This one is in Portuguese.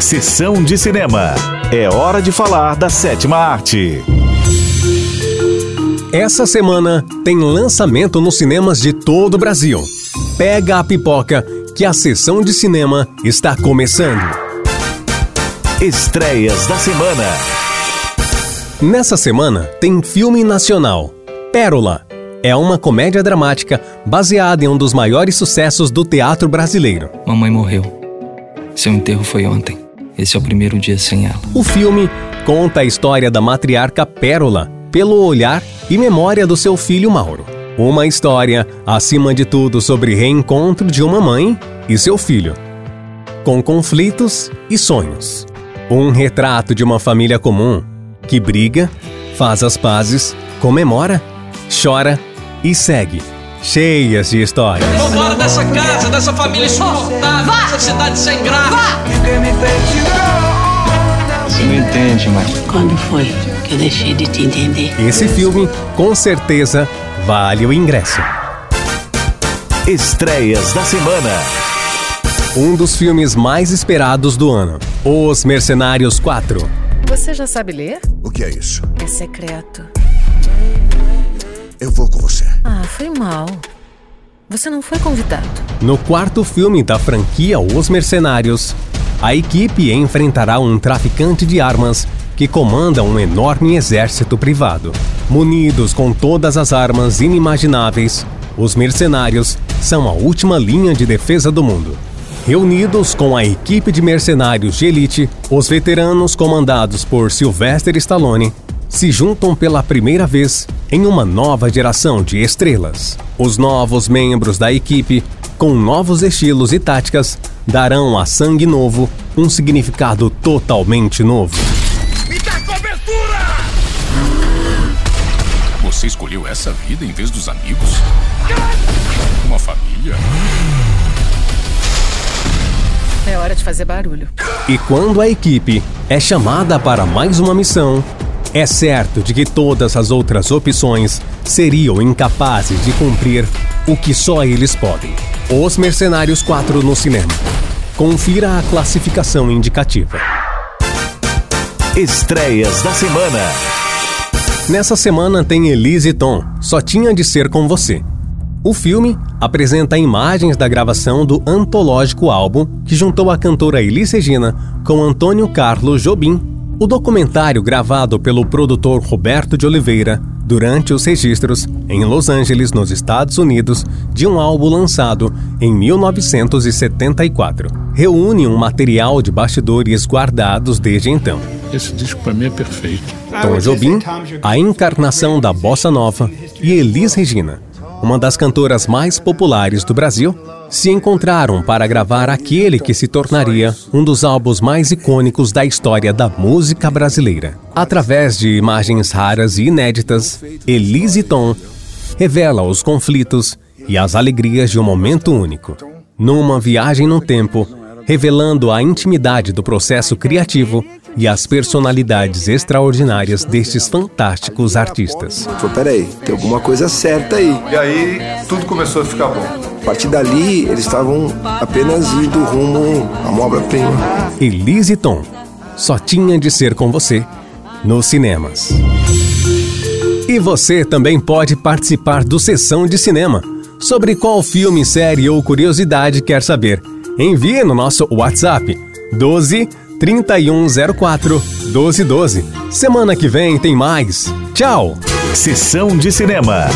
Sessão de cinema. É hora de falar da sétima arte. Essa semana tem lançamento nos cinemas de todo o Brasil. Pega a pipoca que a sessão de cinema está começando. Estreias da semana. Nessa semana tem filme nacional. Pérola é uma comédia dramática baseada em um dos maiores sucessos do teatro brasileiro. Mamãe morreu. Seu enterro foi ontem. Esse é o primeiro dia sem ela. O filme conta a história da matriarca Pérola pelo olhar e memória do seu filho Mauro. Uma história, acima de tudo, sobre reencontro de uma mãe e seu filho, com conflitos e sonhos. Um retrato de uma família comum que briga, faz as pazes, comemora, chora e segue, cheias de histórias. Vambora dessa casa, dessa família insuportável, dessa cidade sem graça. Você não entende, mãe. Quando foi que eu deixei de te entender? Esse filme, com certeza, vale o ingresso. Estreias da semana. Um dos filmes mais esperados do ano: Os Mercenários 4. Você já sabe ler? O que é isso? É secreto. Eu vou com você. Ah, foi mal. Você não foi convidado. No quarto filme da franquia Os Mercenários, a equipe enfrentará um traficante de armas que comanda um enorme exército privado. Munidos com todas as armas inimagináveis, os mercenários são a última linha de defesa do mundo. Reunidos com a equipe de mercenários de elite, os veteranos comandados por Sylvester Stallone se juntam pela primeira vez em uma nova geração de estrelas. Os novos membros da equipe, com novos estilos e táticas, darão a sangue novo um significado totalmente novo. Me dá cobertura! Você escolheu essa vida em vez dos amigos? Uma família? É hora de fazer barulho. E quando a equipe é chamada para mais uma missão, é certo de que todas as outras opções seriam incapazes de cumprir o que só eles podem. Os Mercenários 4 no cinema. Confira a classificação indicativa. Estreias da semana. Nessa semana tem Elise Tom, Só Tinha de Ser Com Você. O filme apresenta imagens da gravação do antológico álbum que juntou a cantora Elis Regina com Antônio Carlos Jobim. O documentário gravado pelo produtor Roberto de Oliveira durante os registros em Los Angeles, nos Estados Unidos, de um álbum lançado em 1974. Reúne um material de bastidores guardados desde então. Esse disco para mim é perfeito. Tom Jobim, a encarnação da bossa nova, e Elis Regina, uma das cantoras mais populares do Brasil, se encontraram para gravar aquele que se tornaria um dos álbuns mais icônicos da história da música brasileira. Através de imagens raras e inéditas, Elise Tom revela os conflitos e as alegrias de um momento único. Numa viagem no tempo, revelando a intimidade do processo criativo e as personalidades extraordinárias destes fantásticos artistas. Falei, peraí, tem alguma coisa certa aí. E aí tudo começou a ficar bom. A partir dali, eles estavam apenas indo rumo à uma obra-prima. Elise Tom, só tinha de ser com você nos cinemas. E você também pode participar do Sessão de Cinema. Sobre qual filme, série ou curiosidade quer saber? Envie no nosso WhatsApp 12 3104 1212. Semana que vem tem mais. Tchau! Sessão de cinema.